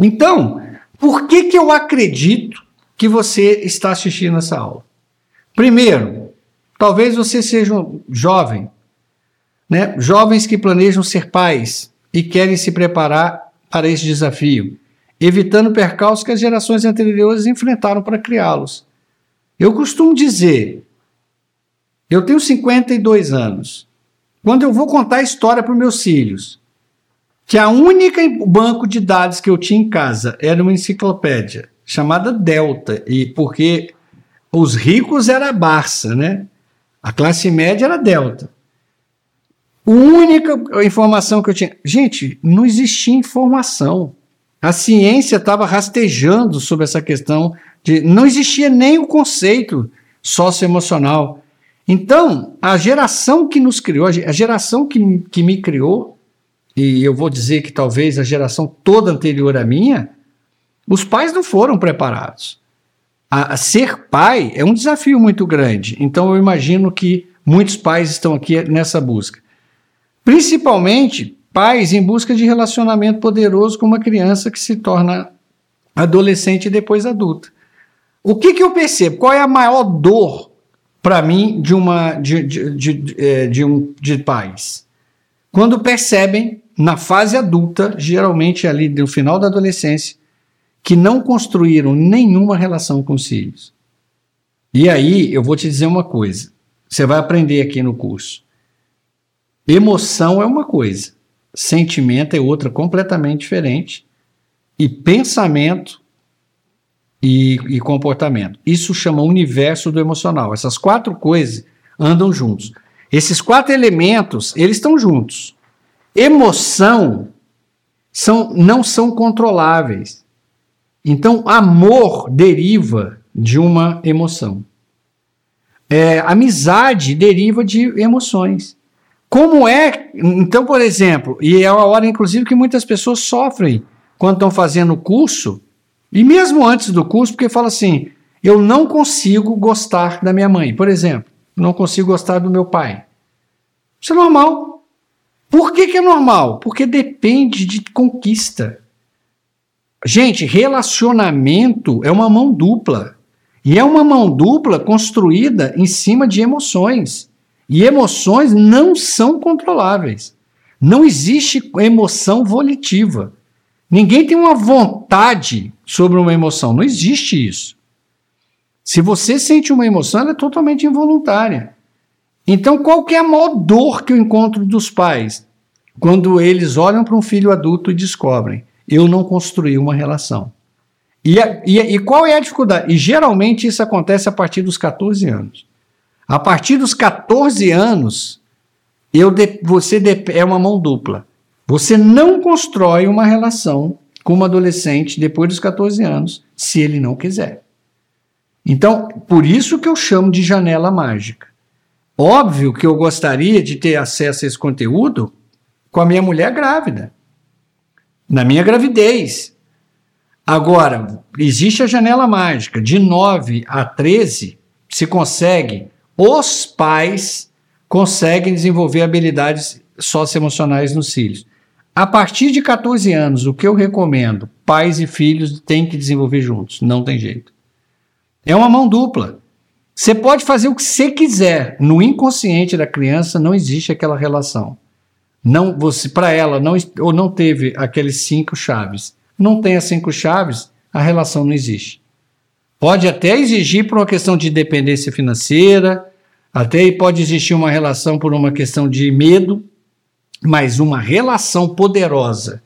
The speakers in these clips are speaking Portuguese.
Então, por que, que eu acredito que você está assistindo essa aula? Primeiro, talvez você seja um jovem, né? jovens que planejam ser pais e querem se preparar para esse desafio, evitando percalços que as gerações anteriores enfrentaram para criá-los. Eu costumo dizer, eu tenho 52 anos. Quando eu vou contar a história para os meus filhos, que a única banco de dados que eu tinha em casa era uma enciclopédia chamada Delta, e porque os ricos era Barça, né? A classe média era Delta. A única informação que eu tinha. Gente, não existia informação. A ciência estava rastejando sobre essa questão de. Não existia nem o conceito socioemocional. Então, a geração que nos criou, a geração que, que me criou, e eu vou dizer que talvez a geração toda anterior à minha, os pais não foram preparados. A, a ser pai é um desafio muito grande. Então eu imagino que muitos pais estão aqui nessa busca. Principalmente pais em busca de relacionamento poderoso com uma criança que se torna adolescente e depois adulta. O que, que eu percebo? Qual é a maior dor para mim de uma de, de, de, é, de um de pais? Quando percebem na fase adulta, geralmente ali no final da adolescência, que não construíram nenhuma relação com os filhos. E aí eu vou te dizer uma coisa, você vai aprender aqui no curso. Emoção é uma coisa, sentimento é outra completamente diferente, e pensamento e, e comportamento. Isso chama universo do emocional. Essas quatro coisas andam juntos. Esses quatro elementos, eles estão juntos. Emoção são, não são controláveis. Então, amor deriva de uma emoção. É, amizade deriva de emoções. Como é. Então, por exemplo, e é a hora, inclusive, que muitas pessoas sofrem quando estão fazendo o curso, e mesmo antes do curso, porque fala assim: eu não consigo gostar da minha mãe, por exemplo, não consigo gostar do meu pai. Isso é normal. Por que, que é normal? Porque depende de conquista. Gente, relacionamento é uma mão dupla. E é uma mão dupla construída em cima de emoções. E emoções não são controláveis. Não existe emoção volitiva. Ninguém tem uma vontade sobre uma emoção. Não existe isso. Se você sente uma emoção, ela é totalmente involuntária. Então, qual que é a maior dor que eu encontro dos pais? Quando eles olham para um filho adulto e descobrem, eu não construí uma relação. E, e, e, qual é a dificuldade? E geralmente isso acontece a partir dos 14 anos. A partir dos 14 anos, eu de, você de, é uma mão dupla. Você não constrói uma relação com um adolescente depois dos 14 anos, se ele não quiser. Então, por isso que eu chamo de janela mágica. Óbvio que eu gostaria de ter acesso a esse conteúdo com a minha mulher grávida, na minha gravidez. Agora, existe a janela mágica, de 9 a 13 se consegue, os pais conseguem desenvolver habilidades socioemocionais nos filhos. A partir de 14 anos, o que eu recomendo, pais e filhos têm que desenvolver juntos, não tem jeito. É uma mão dupla. Você pode fazer o que você quiser. No inconsciente da criança não existe aquela relação. Não, você para ela não ou não teve aqueles cinco chaves. Não tem as cinco chaves, a relação não existe. Pode até exigir por uma questão de dependência financeira, até pode existir uma relação por uma questão de medo, mas uma relação poderosa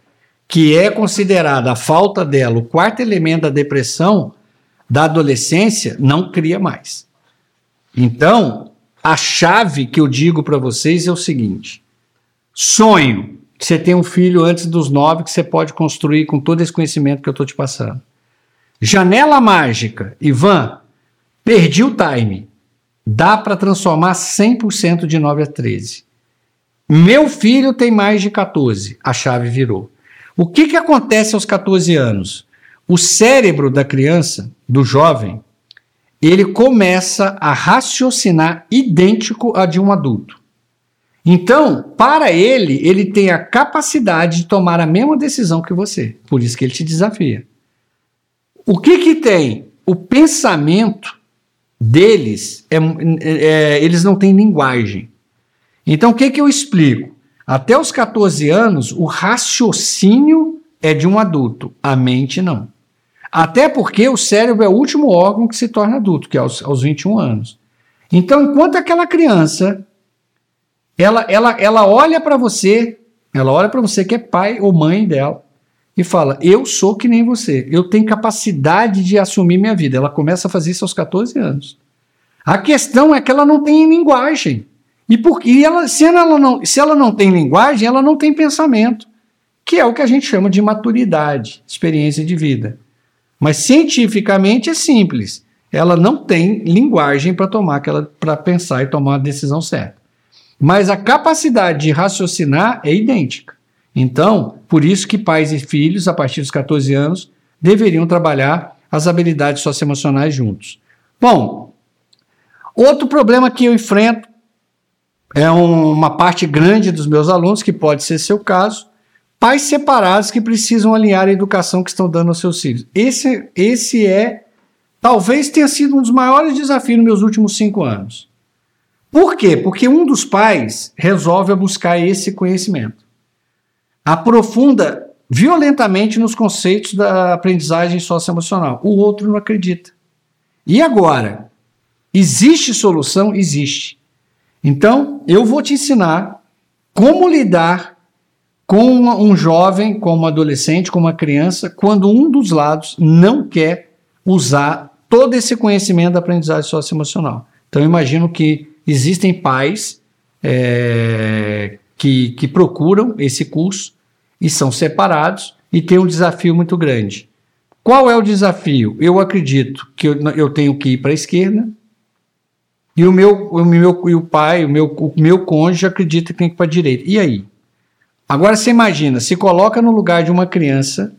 que é considerada a falta dela o quarto elemento da depressão da adolescência, não cria mais. Então, a chave que eu digo para vocês é o seguinte: sonho. Você tem um filho antes dos nove que você pode construir com todo esse conhecimento que eu estou te passando. Janela mágica. Ivan, perdi o time. Dá para transformar 100% de 9 a 13. Meu filho tem mais de 14. A chave virou. O que, que acontece aos 14 anos? O cérebro da criança, do jovem, ele começa a raciocinar idêntico a de um adulto. Então, para ele, ele tem a capacidade de tomar a mesma decisão que você. Por isso que ele te desafia. O que que tem? O pensamento deles, é, é, eles não têm linguagem. Então, o que que eu explico? Até os 14 anos, o raciocínio é de um adulto, a mente não. Até porque o cérebro é o último órgão que se torna adulto, que é aos, aos 21 anos. Então, enquanto aquela criança ela, ela, ela olha para você, ela olha para você que é pai ou mãe dela e fala: Eu sou que nem você, eu tenho capacidade de assumir minha vida. Ela começa a fazer isso aos 14 anos. A questão é que ela não tem linguagem. E, por, e ela, se, ela não, se ela não tem linguagem, ela não tem pensamento, que é o que a gente chama de maturidade, experiência de vida. Mas cientificamente é simples. Ela não tem linguagem para tomar aquela para pensar e tomar a decisão certa. Mas a capacidade de raciocinar é idêntica. Então, por isso que pais e filhos, a partir dos 14 anos, deveriam trabalhar as habilidades socioemocionais juntos. Bom, outro problema que eu enfrento é um, uma parte grande dos meus alunos, que pode ser seu caso, pais separados que precisam alinhar a educação que estão dando aos seus filhos. Esse, esse é, talvez tenha sido um dos maiores desafios nos meus últimos cinco anos. Por quê? Porque um dos pais resolve buscar esse conhecimento. Aprofunda violentamente nos conceitos da aprendizagem socioemocional. O outro não acredita. E agora? Existe solução? Existe. Então, eu vou te ensinar como lidar com um jovem, com um adolescente, com uma criança, quando um dos lados não quer usar todo esse conhecimento da aprendizagem socioemocional. Então, imagino que Existem pais é, que, que procuram esse curso e são separados e tem um desafio muito grande. Qual é o desafio? Eu acredito que eu, eu tenho que ir para a esquerda e o meu, o meu e o pai, o meu, o meu cônjuge acredita que tem que ir para a direita. E aí? Agora você imagina, se coloca no lugar de uma criança,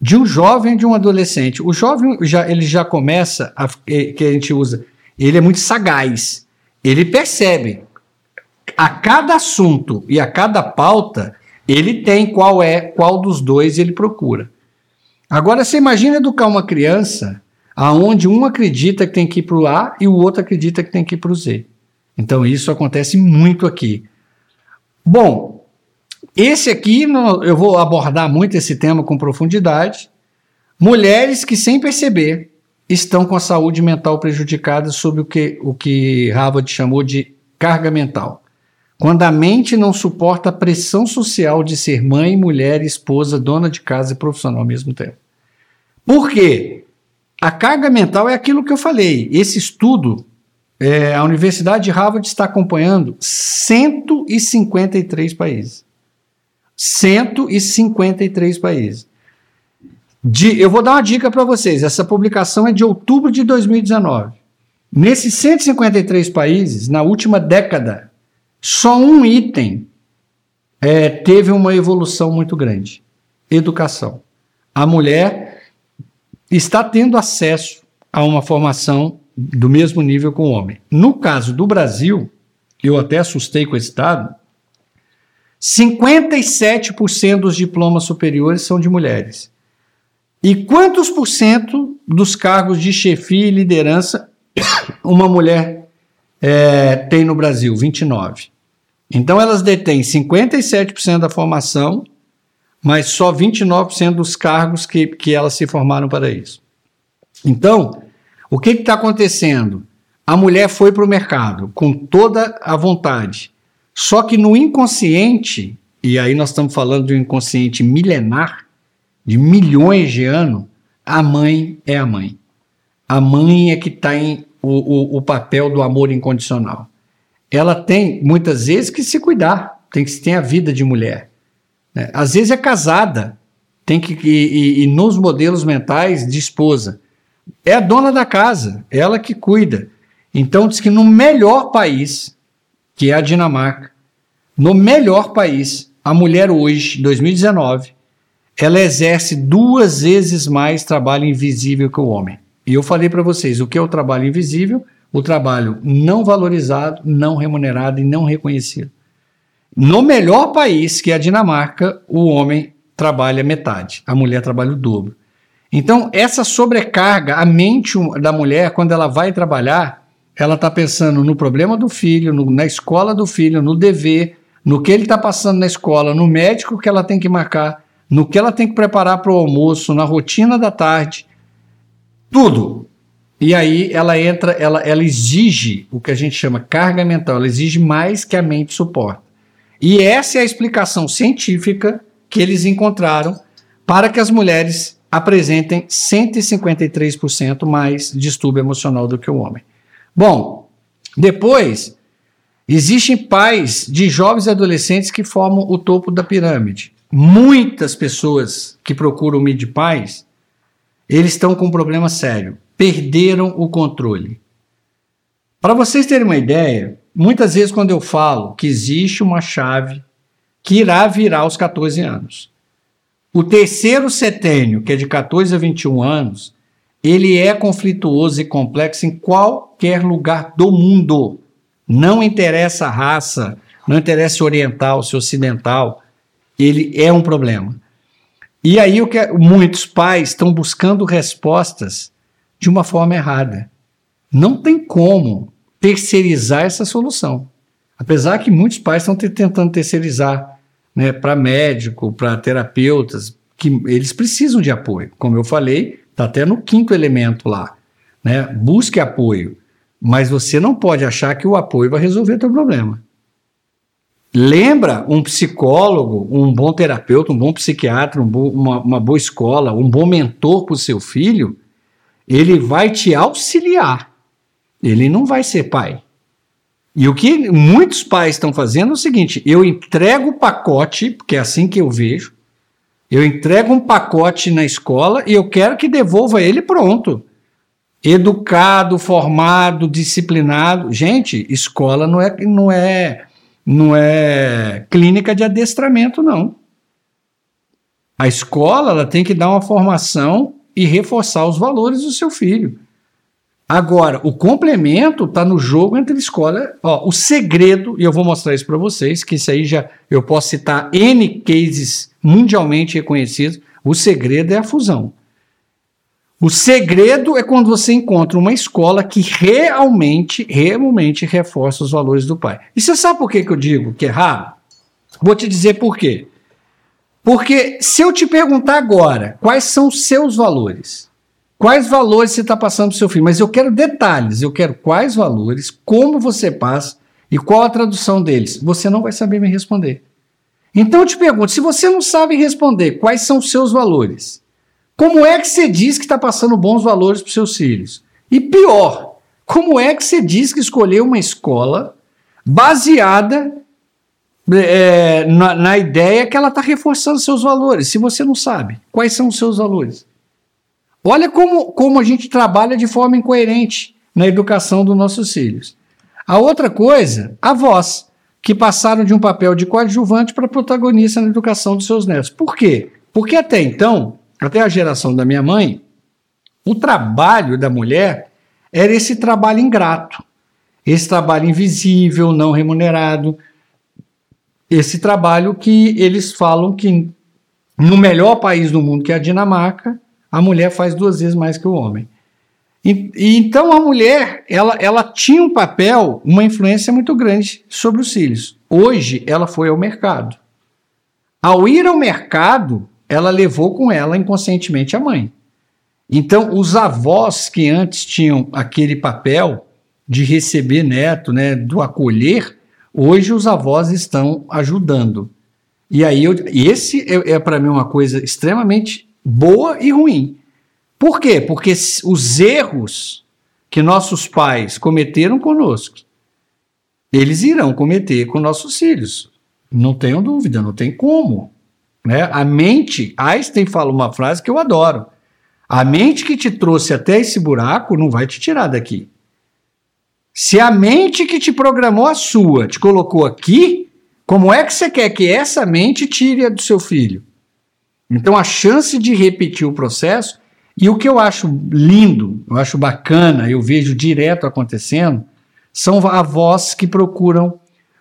de um jovem, de um adolescente. O jovem já ele já começa a, que a gente usa, ele é muito sagaz ele percebe a cada assunto e a cada pauta, ele tem qual é, qual dos dois ele procura. Agora você imagina educar uma criança aonde um acredita que tem que ir para o A e o outro acredita que tem que ir para o Z. Então isso acontece muito aqui. Bom, esse aqui eu vou abordar muito esse tema com profundidade. Mulheres que sem perceber estão com a saúde mental prejudicada sob o que, o que Harvard chamou de carga mental. Quando a mente não suporta a pressão social de ser mãe, mulher, esposa, dona de casa e profissional ao mesmo tempo. Por quê? A carga mental é aquilo que eu falei. Esse estudo, é, a Universidade de Harvard está acompanhando 153 países. 153 países. De, eu vou dar uma dica para vocês. Essa publicação é de outubro de 2019. Nesses 153 países, na última década, só um item é, teve uma evolução muito grande: educação. A mulher está tendo acesso a uma formação do mesmo nível com o homem. No caso do Brasil, eu até assustei com esse dado, 57% dos diplomas superiores são de mulheres. E quantos por cento dos cargos de chefia e liderança uma mulher é, tem no Brasil? 29. Então elas detêm 57% da formação, mas só 29% dos cargos que, que elas se formaram para isso. Então, o que está acontecendo? A mulher foi para o mercado com toda a vontade. Só que no inconsciente, e aí nós estamos falando de um inconsciente milenar, de milhões de anos, a mãe é a mãe. A mãe é que está em o, o, o, papel do amor incondicional. Ela tem, muitas vezes, que se cuidar, tem que ter a vida de mulher. Né? Às vezes é casada, tem que e, e, nos modelos mentais de esposa. É a dona da casa, ela que cuida. Então diz que no melhor país, que é a Dinamarca, no melhor país, a mulher hoje, 2019, ela exerce duas vezes mais trabalho invisível que o homem. E eu falei para vocês o que é o trabalho invisível? O trabalho não valorizado, não remunerado e não reconhecido. No melhor país, que é a Dinamarca, o homem trabalha metade, a mulher trabalha o dobro. Então, essa sobrecarga, a mente da mulher, quando ela vai trabalhar, ela está pensando no problema do filho, no, na escola do filho, no dever, no que ele está passando na escola, no médico que ela tem que marcar, no que ela tem que preparar para o almoço, na rotina da tarde, tudo. E aí ela entra, ela, ela exige o que a gente chama carga mental, ela exige mais que a mente suporta. E essa é a explicação científica que eles encontraram para que as mulheres apresentem 153% mais distúrbio emocional do que o homem. Bom, depois existem pais de jovens adolescentes que formam o topo da pirâmide. Muitas pessoas que procuram o pais, eles estão com um problema sério. Perderam o controle. Para vocês terem uma ideia, muitas vezes quando eu falo que existe uma chave que irá virar aos 14 anos, o terceiro setênio, que é de 14 a 21 anos, ele é conflituoso e complexo em qualquer lugar do mundo. Não interessa a raça, não interessa se oriental, se ocidental, ele é um problema. E aí o que é, muitos pais estão buscando respostas de uma forma errada. Não tem como terceirizar essa solução. Apesar que muitos pais estão tentando terceirizar né, para médico, para terapeutas, que eles precisam de apoio. Como eu falei, está até no quinto elemento lá. Né? Busque apoio, mas você não pode achar que o apoio vai resolver o teu problema. Lembra um psicólogo, um bom terapeuta, um bom psiquiatra, um bo uma, uma boa escola, um bom mentor para o seu filho, ele vai te auxiliar. Ele não vai ser pai. E o que muitos pais estão fazendo é o seguinte: eu entrego o pacote, porque é assim que eu vejo, eu entrego um pacote na escola e eu quero que devolva ele pronto. Educado, formado, disciplinado. Gente, escola não é, não é não é clínica de adestramento, não. A escola ela tem que dar uma formação e reforçar os valores do seu filho. Agora, o complemento está no jogo entre escola. Ó, o segredo, e eu vou mostrar isso para vocês, que isso aí já eu posso citar N cases mundialmente reconhecidos. O segredo é a fusão. O segredo é quando você encontra uma escola que realmente, realmente reforça os valores do pai. E você sabe por que, que eu digo que é raro? Vou te dizer por quê. Porque se eu te perguntar agora quais são os seus valores, quais valores você está passando para o seu filho, mas eu quero detalhes, eu quero quais valores, como você passa e qual a tradução deles, você não vai saber me responder. Então eu te pergunto, se você não sabe responder quais são os seus valores, como é que você diz que está passando bons valores para os seus filhos? E pior, como é que você diz que escolheu uma escola baseada é, na, na, ideia que ela está reforçando seus valores, se você não sabe quais são os seus valores? Olha como, como a gente trabalha de forma incoerente na educação dos nossos filhos. A outra coisa, avós, que passaram de um papel de coadjuvante para protagonista na educação dos seus netos. Por quê? Porque até então, até a geração da minha mãe, o trabalho da mulher era esse trabalho ingrato, esse trabalho invisível, não remunerado, esse trabalho que eles falam que no melhor país do mundo, que é a Dinamarca, a mulher faz duas vezes mais que o homem. E, e, então a mulher, ela, ela tinha um papel, uma influência muito grande sobre os filhos. Hoje ela foi ao mercado. Ao ir ao mercado, ela levou com ela inconscientemente a mãe. Então, os avós que antes tinham aquele papel de receber neto, né, do acolher, hoje os avós estão ajudando. E aí, eu, esse é, é para mim uma coisa extremamente boa e ruim. Por quê? Porque os erros que nossos pais cometeram conosco, eles irão cometer com nossos filhos. Não tenho dúvida, não tem como. Né? A mente, Einstein fala uma frase que eu adoro. A mente que te trouxe até esse buraco não vai te tirar daqui. Se a mente que te programou a sua te colocou aqui, como é que você quer que essa mente tire a do seu filho? Então a chance de repetir o processo, e o que eu acho lindo, eu acho bacana, eu vejo direto acontecendo, são avós que procuram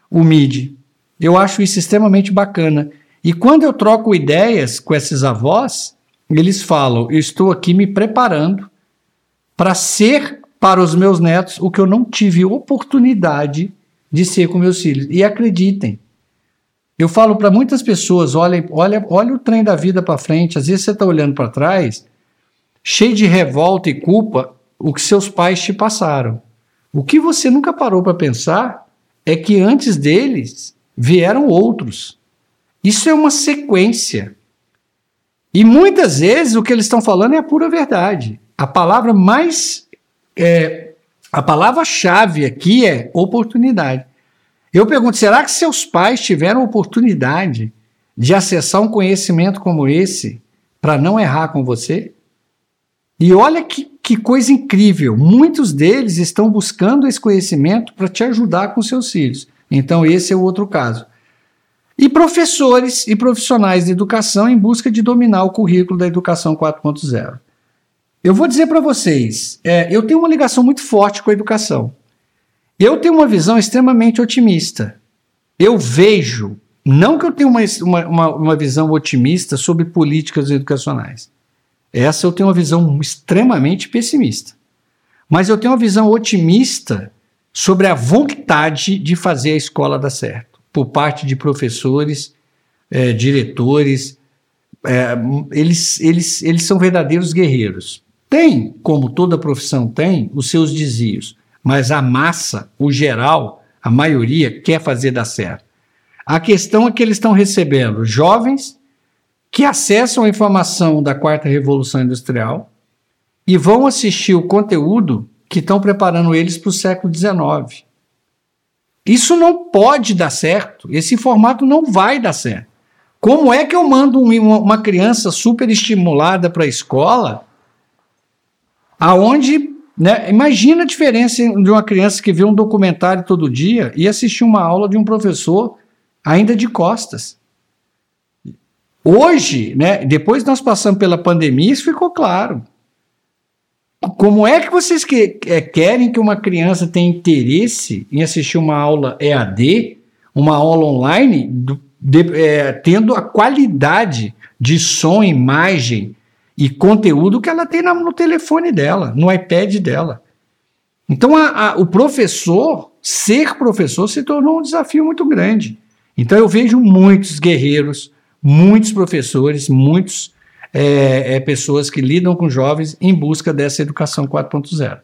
o MID Eu acho isso extremamente bacana. E quando eu troco ideias com esses avós, eles falam: eu estou aqui me preparando para ser para os meus netos o que eu não tive oportunidade de ser com meus filhos. E acreditem, eu falo para muitas pessoas: olha, olha, olha o trem da vida para frente. Às vezes você está olhando para trás, cheio de revolta e culpa, o que seus pais te passaram. O que você nunca parou para pensar é que antes deles vieram outros. Isso é uma sequência. E muitas vezes o que eles estão falando é a pura verdade. A palavra mais. É, a palavra-chave aqui é oportunidade. Eu pergunto: será que seus pais tiveram oportunidade de acessar um conhecimento como esse para não errar com você? E olha que, que coisa incrível: muitos deles estão buscando esse conhecimento para te ajudar com seus filhos. Então, esse é o outro caso. E professores e profissionais de educação em busca de dominar o currículo da educação 4.0. Eu vou dizer para vocês, é, eu tenho uma ligação muito forte com a educação. Eu tenho uma visão extremamente otimista. Eu vejo, não que eu tenha uma, uma, uma visão otimista sobre políticas educacionais. Essa eu tenho uma visão extremamente pessimista. Mas eu tenho uma visão otimista sobre a vontade de fazer a escola dar certo, por parte de professores, é, diretores. É, eles, eles, eles são verdadeiros guerreiros. Tem, como toda profissão tem, os seus desvios, mas a massa, o geral, a maioria quer fazer dar certo. A questão é que eles estão recebendo jovens que acessam a informação da quarta revolução industrial e vão assistir o conteúdo que estão preparando eles para o século XIX. Isso não pode dar certo. Esse formato não vai dar certo. Como é que eu mando uma criança super estimulada para a escola, aonde, né, imagina a diferença de uma criança que vê um documentário todo dia e assistir uma aula de um professor ainda de costas. Hoje, né, depois nós passamos pela pandemia, isso ficou claro. Como é que vocês que, é, querem que uma criança tenha interesse em assistir uma aula EAD, uma aula online, do, de, é, tendo a qualidade de som, imagem e conteúdo que ela tem na, no telefone dela, no iPad dela? Então, a, a, o professor, ser professor, se tornou um desafio muito grande. Então, eu vejo muitos guerreiros, muitos professores, muitas é, é, pessoas que lidam com jovens em busca dessa educação 4.0.